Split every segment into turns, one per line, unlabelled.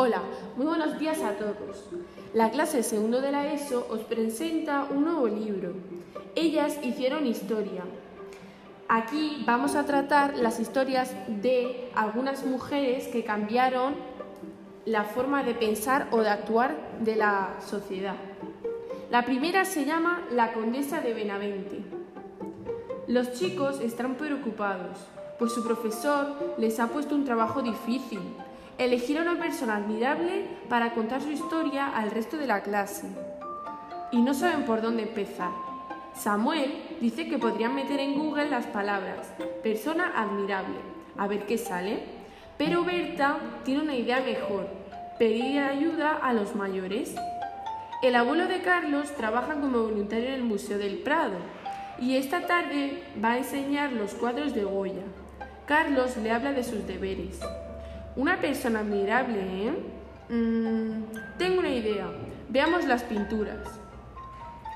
Hola, muy buenos días a todos. La clase segundo de la ESO os presenta un nuevo libro. Ellas hicieron historia. Aquí vamos a tratar las historias de algunas mujeres que cambiaron la forma de pensar o de actuar de la sociedad. La primera se llama La Condesa de Benavente. Los chicos están preocupados, pues su profesor les ha puesto un trabajo difícil elegir a una persona admirable para contar su historia al resto de la clase. Y no saben por dónde empezar. Samuel dice que podrían meter en Google las palabras persona admirable, a ver qué sale. Pero Berta tiene una idea mejor, pedir ayuda a los mayores. El abuelo de Carlos trabaja como voluntario en el Museo del Prado y esta tarde va a enseñar los cuadros de Goya. Carlos le habla de sus deberes. Una persona admirable, ¿eh? Mm, tengo una idea. Veamos las pinturas.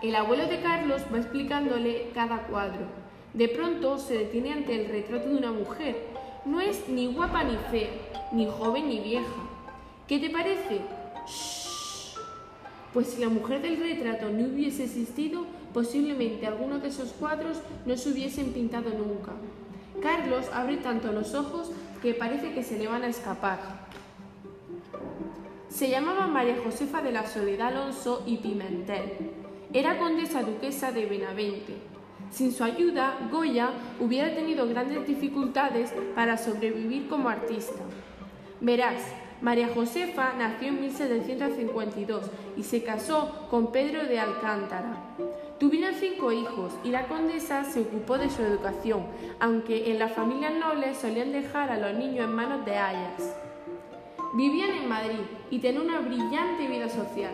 El abuelo de Carlos va explicándole cada cuadro. De pronto se detiene ante el retrato de una mujer. No es ni guapa ni fea, ni joven ni vieja. ¿Qué te parece? Shh. Pues si la mujer del retrato no hubiese existido, posiblemente algunos de esos cuadros no se hubiesen pintado nunca. Carlos abre tanto los ojos que parece que se le van a escapar. Se llamaba María Josefa de la Soledad Alonso y Pimentel. Era condesa duquesa de Benavente. Sin su ayuda, Goya hubiera tenido grandes dificultades para sobrevivir como artista. Verás, María Josefa nació en 1752 y se casó con Pedro de Alcántara. Tuvieron cinco hijos y la condesa se ocupó de su educación, aunque en las familias nobles solían dejar a los niños en manos de ayas. Vivían en Madrid y tenían una brillante vida social.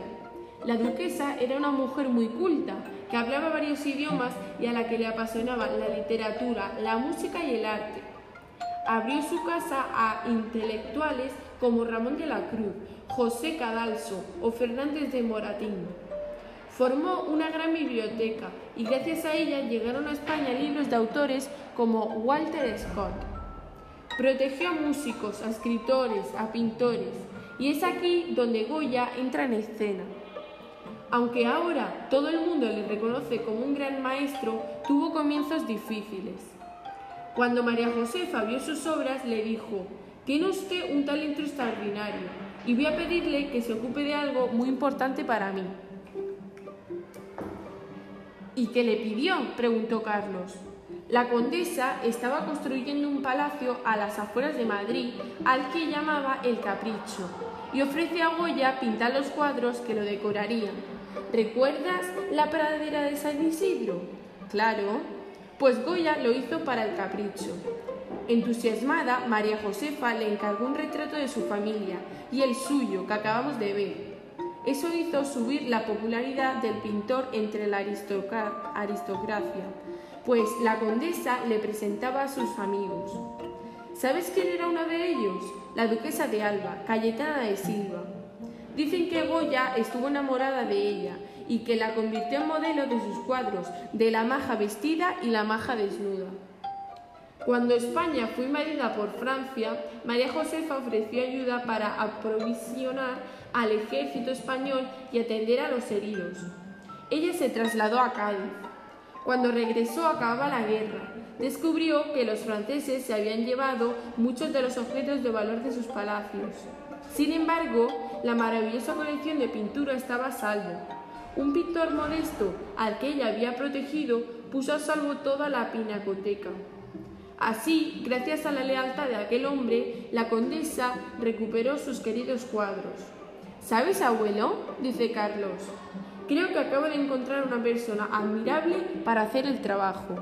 La duquesa era una mujer muy culta, que hablaba varios idiomas y a la que le apasionaba la literatura, la música y el arte. Abrió su casa a intelectuales como Ramón de la Cruz, José Cadalso o Fernández de Moratín. Formó una gran biblioteca y gracias a ella llegaron a España libros de autores como Walter Scott. Protegió a músicos, a escritores, a pintores y es aquí donde Goya entra en escena. Aunque ahora todo el mundo le reconoce como un gran maestro, tuvo comienzos difíciles. Cuando María Josefa vio sus obras, le dijo, tiene usted un talento extraordinario y voy a pedirle que se ocupe de algo muy importante para mí. ¿Y qué le pidió? preguntó Carlos. La condesa estaba construyendo un palacio a las afueras de Madrid al que llamaba El Capricho y ofrece a Goya pintar los cuadros que lo decorarían. ¿Recuerdas la pradera de San Isidro? Claro. Pues Goya lo hizo para el Capricho. Entusiasmada, María Josefa le encargó un retrato de su familia y el suyo que acabamos de ver. Eso hizo subir la popularidad del pintor entre la aristocracia, pues la condesa le presentaba a sus amigos. ¿Sabes quién era uno de ellos? La duquesa de Alba, Cayetana de Silva. Dicen que Goya estuvo enamorada de ella y que la convirtió en modelo de sus cuadros de la maja vestida y la maja desnuda. Cuando España fue invadida por Francia, María Josefa ofreció ayuda para aprovisionar al ejército español y atender a los heridos. Ella se trasladó a Cádiz. Cuando regresó acababa la guerra. Descubrió que los franceses se habían llevado muchos de los objetos de valor de sus palacios. Sin embargo, la maravillosa colección de pintura estaba a salvo. Un pintor modesto, al que ella había protegido, puso a salvo toda la pinacoteca. Así, gracias a la lealtad de aquel hombre, la condesa recuperó sus queridos cuadros. ¿Sabes, abuelo? dice Carlos. Creo que acabo de encontrar una persona admirable para hacer el trabajo.